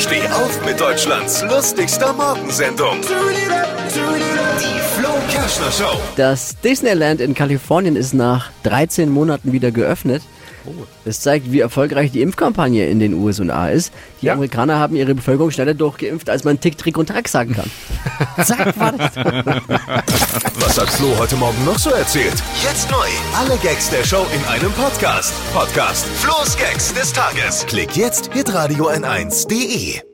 Steh auf mit Deutschlands lustigster Morgensendung. Die Flo Kerschner Show. Das Disneyland in Kalifornien ist nach 13 Monaten wieder geöffnet. Das zeigt, wie erfolgreich die Impfkampagne in den USA ist. Die Ja. Amerikaner haben ihre Bevölkerung schneller durchgeimpft, als man Tick, Trick und Track sagen kann. Zack, war das. Was hat Flo heute Morgen noch so erzählt? Jetzt neu. Alle Gags der Show in einem Podcast. Podcast Flo's Gags des Tages. Klick jetzt, hitradio n1.de.